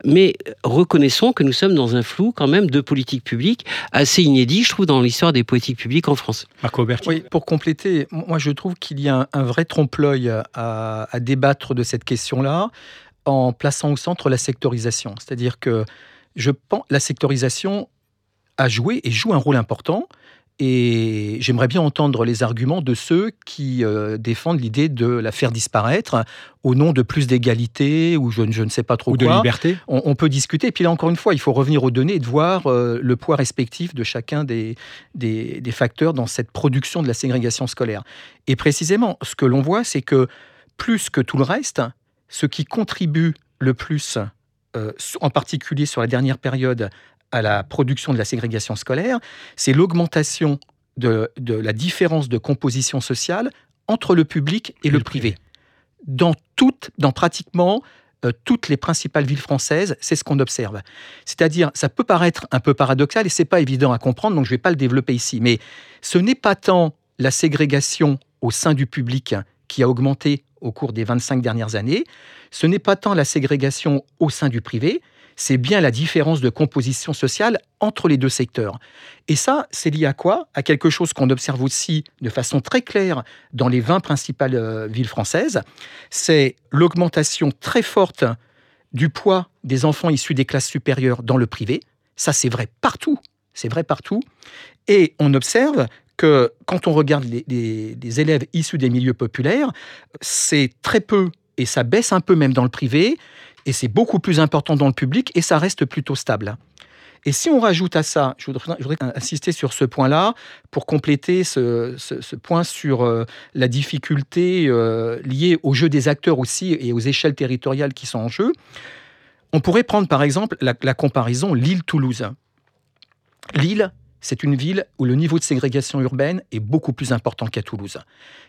B: mais reconnaissons que nous sommes dans un flou quand même de politique publique assez inédit, je trouve, dans l'histoire des politiques publiques en France.
D: Marco Oui, pour compléter, moi je trouve qu'il y a un, vrai trompe-l'œil à, à, débattre de cette question-là en plaçant au centre la sectorisation. C'est-à-dire que je pense la sectorisation a joué et joue un rôle important, et j'aimerais bien entendre les arguments de ceux qui euh, défendent l'idée de la faire disparaître au nom de plus d'égalité ou je, ne sais pas trop
A: ou
D: quoi.
A: de liberté.
D: On, peut discuter. Et puis là, encore une fois, il faut revenir aux données et de voir euh, le poids respectif de chacun des, des, facteurs dans cette production de la ségrégation scolaire. Et précisément, ce que l'on voit, c'est que plus que tout le reste, ce qui contribue le plus, euh, en particulier sur la dernière période, à la production de la ségrégation scolaire, c'est l'augmentation de, la différence de composition sociale entre le public et, le, privé. Dans, toutes, dans pratiquement euh, toutes les principales villes françaises, c'est ce qu'on observe. C'est-à-dire, ça peut paraître un peu paradoxal et c'est pas évident à comprendre, donc je ne vais pas le développer ici. Mais ce n'est pas tant la ségrégation au sein du public qui a augmenté au cours des 25 dernières années, ce n'est pas tant la ségrégation au sein du privé, c'est bien la différence de composition sociale entre les deux secteurs. Et ça, c'est lié à quoi? À quelque chose qu'on observe aussi de façon très claire dans les 20 principales euh, villes françaises, c'est l'augmentation très forte du poids des enfants issus des classes supérieures dans le privé. Ça, c'est vrai partout. C'est vrai partout. Et on observe que quand on regarde les, élèves issus des milieux populaires, c'est très peu, et ça baisse un peu même dans le privé, et c'est beaucoup plus important dans le public, et ça reste plutôt stable. Et si on rajoute à ça, je voudrais, insister sur ce point-là pour compléter ce, point sur euh, la difficulté euh, liée au jeu des acteurs aussi et aux échelles territoriales qui sont en jeu. On pourrait prendre par exemple la, la comparaison Lille-Toulouse. Lille, c'est une ville où le niveau de ségrégation urbaine est beaucoup plus important qu'à Toulouse.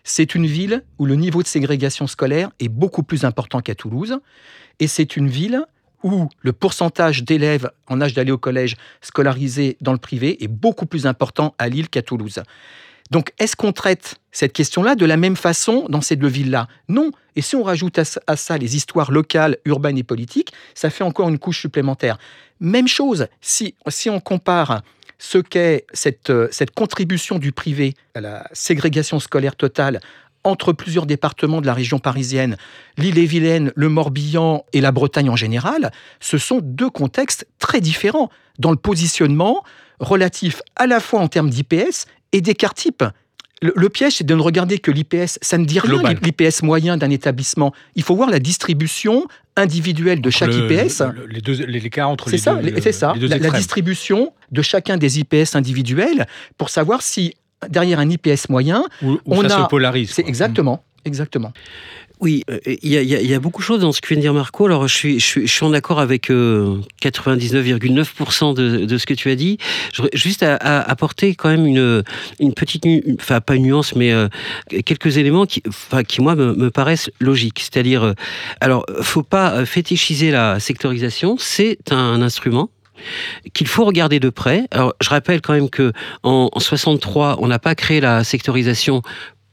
D: C'est une ville où le niveau de ségrégation scolaire est beaucoup plus important qu'à Toulouse. Et c'est une ville où le pourcentage d'élèves en âge d'aller au collège scolarisés dans le privé est beaucoup plus important à Lille qu'à Toulouse. Donc, est-ce qu'on traite cette question-là de la même façon dans ces deux villes-là? Non. Et si on rajoute à ça les histoires locales, urbaines et politiques, ça fait encore une couche supplémentaire. Même chose, si, si on compare ce qu'est cette, euh, cette contribution du privé à la ségrégation scolaire totale entre plusieurs départements de la région parisienne, l'île-et-Vilaine, le Morbihan et la Bretagne en général, ce sont deux contextes très différents dans le positionnement relatif à la fois en termes d'IPS et d'écart type. Le, piège, c'est de ne regarder que l'IPS. Ça ne dit rien, l'IPS moyen d'un établissement. Il faut voir la distribution individuelle de chaque IPS.
A: les deux, l'écart entre
D: les ça, C'est ça, la, la, distribution de chacun des IPS individuels pour savoir si derrière un IPS moyen,
A: on ça a... se polarise.
D: C'est exactement, exactement.
B: Oui, euh, il y, a, beaucoup de choses dans ce que vient de dire Marco. Alors, je suis, je en accord avec 99,9% euh, de, ce que tu as dit. Juste à, apporter quand même une, petite, enfin pas une nuance, mais euh, quelques éléments qui, enfin, qui moi me, paraissent logiques. C'est-à-dire, alors, faut pas fétichiser la sectorisation. C'est un instrument qu'il faut regarder de près. Alors, je rappelle quand même que en 63, on n'a pas créé la sectorisation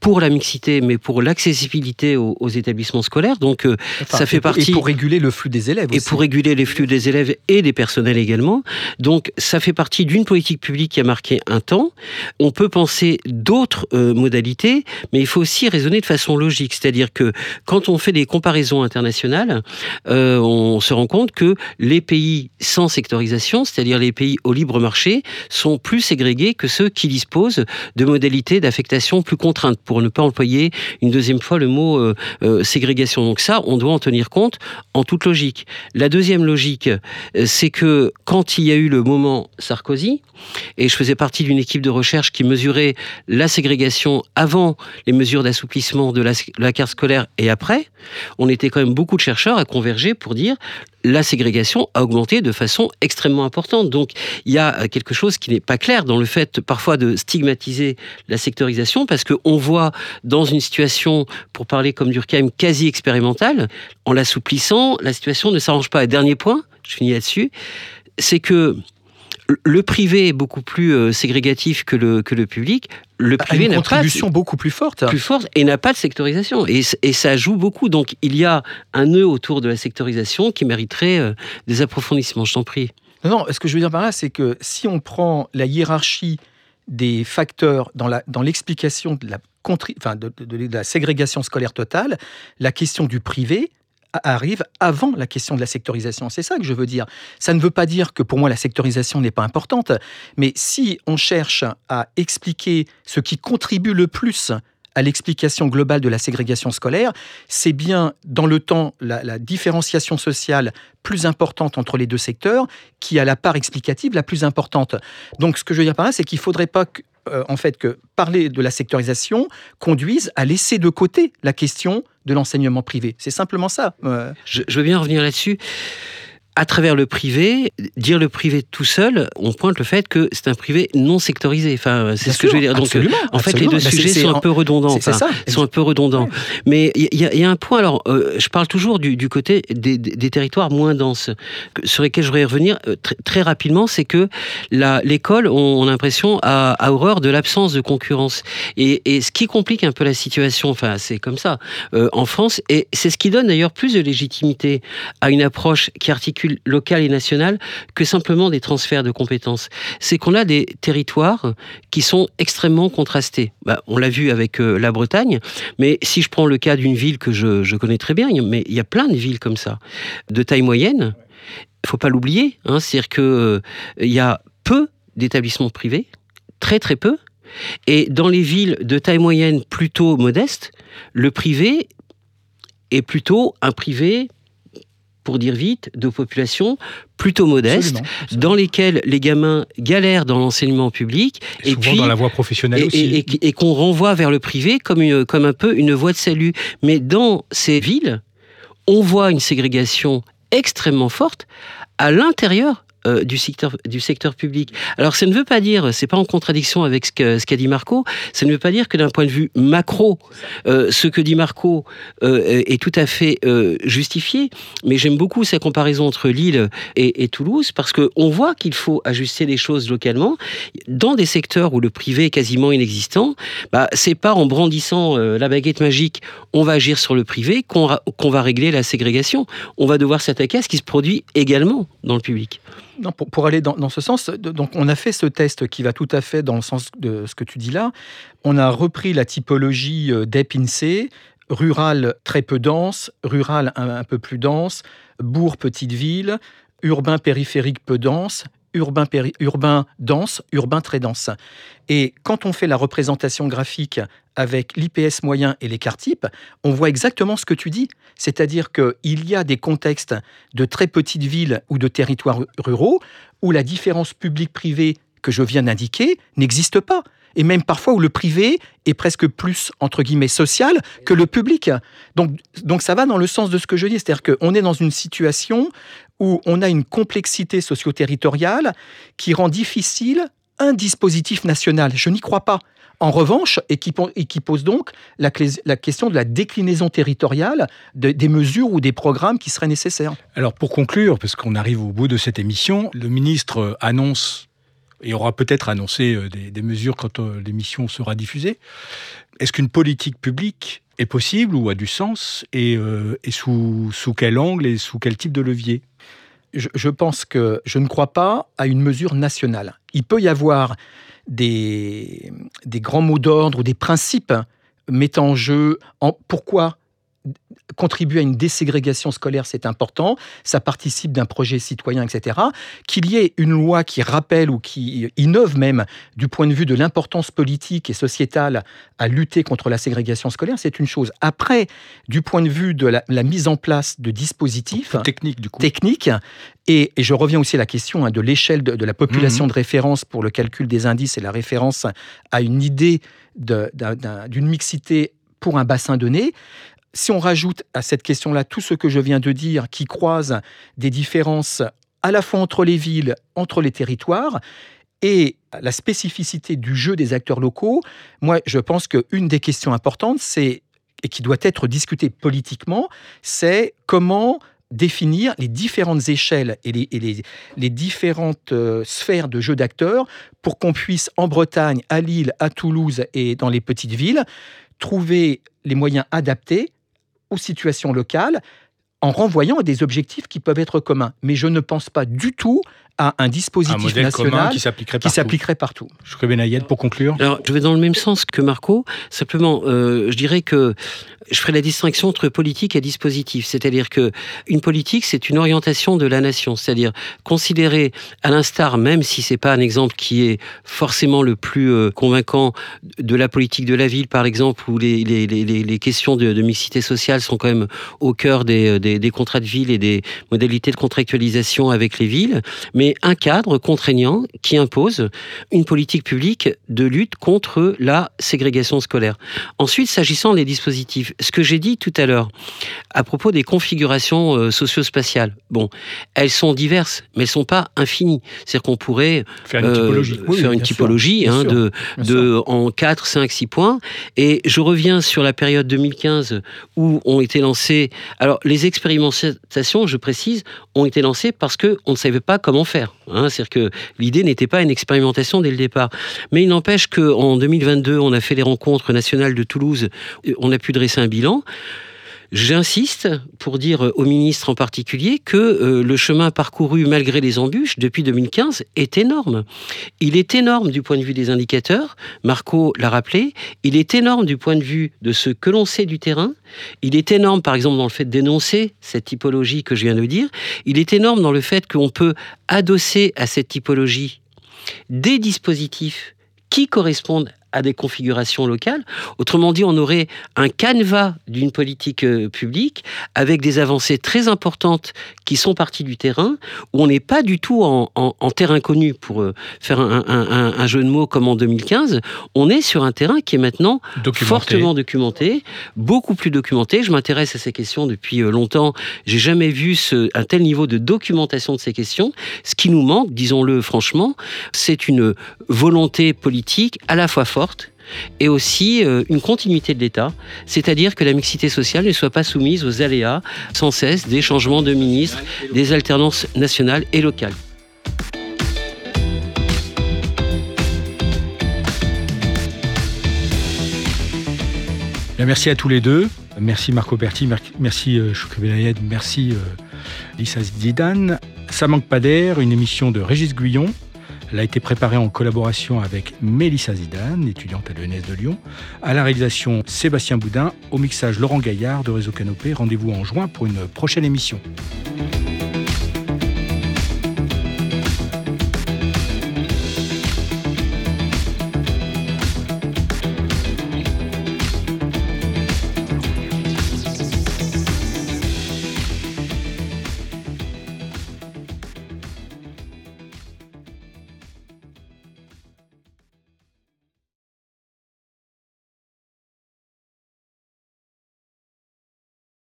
B: pour la mixité, mais pour l'accessibilité aux, établissements scolaires. Donc, euh, ça fait partie.
D: Et pour réguler le flux des élèves.
B: Et pour réguler les flux des élèves et des personnels également. Donc, ça fait partie d'une politique publique qui a marqué un temps. On peut penser d'autres euh, modalités, mais il faut aussi raisonner de façon logique. C'est-à-dire que quand on fait des comparaisons internationales, euh, on se rend compte que les pays sans sectorisation, c'est-à-dire les pays au libre marché, sont plus ségrégés que ceux qui disposent de modalités d'affectation plus contraintes pour ne pas employer une deuxième fois le mot euh, euh, ségrégation. Donc ça, on doit en tenir compte en toute logique. La deuxième logique, euh, c'est que quand il y a eu le moment Sarkozy, et je faisais partie d'une équipe de recherche qui mesurait la ségrégation avant les mesures d'assouplissement de la, la carte scolaire et après, on était quand même beaucoup de chercheurs à converger pour dire la ségrégation a augmenté de façon extrêmement importante. Donc il y a quelque chose qui n'est pas clair dans le fait parfois de stigmatiser la sectorisation parce qu'on voit dans une situation, pour parler comme Durkheim, quasi expérimentale, en l'assouplissant, la situation ne s'arrange pas. Et dernier point, je finis là-dessus, c'est que le privé est beaucoup plus euh, ségrégatif que le, que le public. Le privé
D: n'a une contribution beaucoup plus forte.
B: Plus forte et n'a pas de sectorisation. Et, et, ça joue beaucoup. Donc il y a un nœud autour de la sectorisation qui mériterait euh, des approfondissements. Je t'en prie.
D: Non, ce que je veux dire par là, c'est que si on prend la hiérarchie des facteurs dans l'explication de, la, de, la ségrégation scolaire totale, la question du privé arrive avant la question de la sectorisation. C'est ça que je veux dire. Ça ne veut pas dire que pour moi la sectorisation n'est pas importante, mais si on cherche à expliquer ce qui contribue le plus à l'explication globale de la ségrégation scolaire, c'est bien dans le temps la, différenciation sociale plus importante entre les deux secteurs qui a la part explicative la plus importante. Donc ce que je veux dire par là, c'est qu'il ne faudrait pas que, euh, en fait, que parler de la sectorisation conduise à laisser de côté la question de l'enseignement privé. C'est simplement ça.
B: Je, veux bien revenir là-dessus. À travers le privé, dire le privé tout seul, on pointe le fait que c'est un privé non sectorisé. Enfin, c'est ce que je veux dire.
D: Donc,
B: en fait, les deux bah, sujets sont un peu redondants. C'est ça. Sont un peu redondants. Mais il y, a un point. Alors, euh, je parle toujours du, côté des, territoires moins denses, sur lesquels je voudrais revenir euh, très, rapidement. C'est que l'école, on, a l'impression, a, horreur de l'absence de concurrence. Et, ce qui complique un peu la situation, enfin, c'est comme ça euh, en France, et c'est ce qui donne d'ailleurs plus de légitimité à une approche qui articule local et national que simplement des transferts de compétences. C'est qu'on a des territoires qui sont extrêmement contrastés. Bah, on l'a vu avec euh, la Bretagne, mais si je prends le cas d'une ville que je, connais très bien, mais il y a plein de villes comme ça, de taille moyenne. Il faut pas l'oublier, hein, c'est-à-dire qu'il euh, y a peu d'établissements privés, très très peu, et dans les villes de taille moyenne plutôt modeste, le privé est plutôt un privé pour dire vite, de populations plutôt modestes, dans lesquelles les gamins galèrent dans l'enseignement public,
A: et, puis dans la voie professionnelle
B: aussi, et, qu'on renvoie vers le privé comme, une, comme un peu une voie de salut. Mais dans ces villes, on voit une ségrégation extrêmement forte à l'intérieur euh, du, secteur, public. Alors ça ne veut pas dire, c'est pas en contradiction avec ce qu'a dit Marco, ça ne veut pas dire que d'un point de vue macro, euh, ce que dit Marco euh, est tout à fait justifié, mais j'aime beaucoup sa comparaison entre Lille et, Toulouse parce qu'on voit qu'il faut ajuster les choses localement. Dans des secteurs où le privé est quasiment inexistant, bah, c'est pas en brandissant la baguette magique, on va agir sur le privé qu'on va régler la ségrégation. On va devoir s'attaquer à ce qui se produit également dans le public.
D: Non, pour, aller dans, ce sens, donc on a fait ce test qui va tout à fait dans le sens de ce que tu dis là. On a repris la typologie euh, d'EPINSEE, rural très peu dense, rural un, peu plus dense, bourg petite ville, urbain périphérique peu dense, urbain, dense, urbain très dense. Et quand on fait la représentation graphique avec l'IPS moyen et les quarts types, on voit exactement ce que tu dis. C'est-à-dire qu'il y a des contextes de très petites villes ou de territoires ruraux où la différence publique-privée que je viens d'indiquer n'existe pas. Et même parfois où le privé est presque plus, entre guillemets, social que le public. Donc, donc ça va dans le sens de ce que je dis. C'est-à-dire qu'on est dans une situation où on a une complexité socio-territoriale qui rend difficile un dispositif national. Je n'y crois pas. En revanche, et qui, pose donc la, question de la déclinaison territoriale des mesures ou des programmes qui seraient nécessaires.
A: Alors pour conclure, parce qu'on arrive au bout de cette émission, le ministre annonce et aura peut-être annoncé euh, des, mesures quand euh, l'émission sera diffusée. Est-ce qu'une politique publique est possible ou a du sens et, euh, sous, sous quel angle et sous quel type de levier?
D: Je, pense que je ne crois pas à une mesure nationale. Il peut y avoir des, grands mots d'ordre ou des principes mettant en jeu en, pourquoi contribuer à une déségrégation scolaire, c'est important, ça participe d'un projet citoyen, etc. Qu'il y ait une loi qui rappelle ou qui innove même du point de vue de l'importance politique et sociétale à lutter contre la ségrégation scolaire, c'est une chose. Après, du point de vue de la, mise en place de dispositifs
A: techniques, du coup.
D: techniques et, je reviens aussi à la question hein, de l'échelle de, la population mmh. de référence pour le calcul des indices et la référence à une idée d'une mixité pour un bassin donné si on rajoute à cette question-là tout ce que je viens de dire, qui croise des différences à la fois entre les villes, entre les territoires, et la spécificité du jeu des acteurs locaux, moi je pense qu'une des questions importantes, c'est et qui doit être discutée politiquement, c'est comment définir les différentes échelles et les, différentes euh, sphères de jeu d'acteurs pour qu'on puisse en Bretagne, à Lille, à Toulouse et dans les petites villes trouver les moyens adaptés aux situations locales en renvoyant à des objectifs qui peuvent être communs. Mais je ne pense pas du tout à un dispositif national
A: qui s'appliquerait
D: partout.
A: Je Benayed pour conclure.
B: Alors, je vais dans le même sens que Marco. Simplement, euh, je dirais que je ferai la distinction entre politique et dispositif. C'est-à-dire que une politique, c'est une orientation de la nation. C'est-à-dire considérer, à l'instar, même si c'est pas un exemple qui est forcément le plus euh, convaincant de la politique de la ville, par exemple, où les, les, les, les questions de, de, mixité sociale sont quand même au cœur des, des, des contrats de ville et des modalités de contractualisation avec les villes. Mais mais un cadre contraignant qui impose une politique publique de lutte contre la ségrégation scolaire. Ensuite, s'agissant des dispositifs, ce que j'ai dit tout à l'heure à propos des configurations euh, socio-spatiales, bon, elles sont diverses, mais elles sont pas infinies. C'est-à-dire qu'on pourrait
A: faire une typologie,
B: euh, faire une typologie hein, de, de en 4, 5, 6 points. Et je reviens sur la période 2015 où ont été lancées. Alors, les expérimentations, je précise, ont été lancées parce qu'on ne savait pas comment faire. Hein. C'est-à-dire que l'idée n'était pas une expérimentation dès le départ. Mais il n'empêche qu'en 2022, on a fait les rencontres nationales de Toulouse, on a pu dresser un bilan. J'insiste pour dire au ministre en particulier que euh, le chemin parcouru malgré les embûches depuis 2015 est énorme. Il est énorme du point de vue des indicateurs, Marco l'a rappelé, il est énorme du point de vue de ce que l'on sait du terrain, il est énorme par exemple dans le fait d'énoncer cette typologie que je viens de dire, il est énorme dans le fait qu'on peut adosser à cette typologie des dispositifs qui correspondent à des configurations locales. Autrement dit, on aurait un canevas d'une politique euh, publique avec des avancées très importantes qui sont parties du terrain, où on n'est pas du tout en, terrain connu, pour euh, faire un, jeu de mots comme en 2015. On est sur un terrain qui est maintenant fortement documenté, beaucoup plus documenté. Je m'intéresse à ces questions depuis euh, longtemps. J'ai jamais vu ce, un tel niveau de documentation de ces questions. Ce qui nous manque, disons-le franchement, c'est une volonté politique à la fois forte et aussi euh, une continuité de l'État, c'est-à-dire que la mixité sociale ne soit pas soumise aux aléas sans cesse des changements de ministres, des alternances nationales et locales.
A: merci à tous les deux. Merci Marco Berti, merci euh, Belayed, merci euh, Lisa Zidane. Ça manque pas d'air, une émission de Régis Guyon. Elle a été préparée en collaboration avec Mélissa Zidane, étudiante à l'ENS de Lyon. À la réalisation, Sébastien Boudin. Au mixage, Laurent Gaillard de Réseau Canopé. Rendez-vous en juin pour une prochaine émission.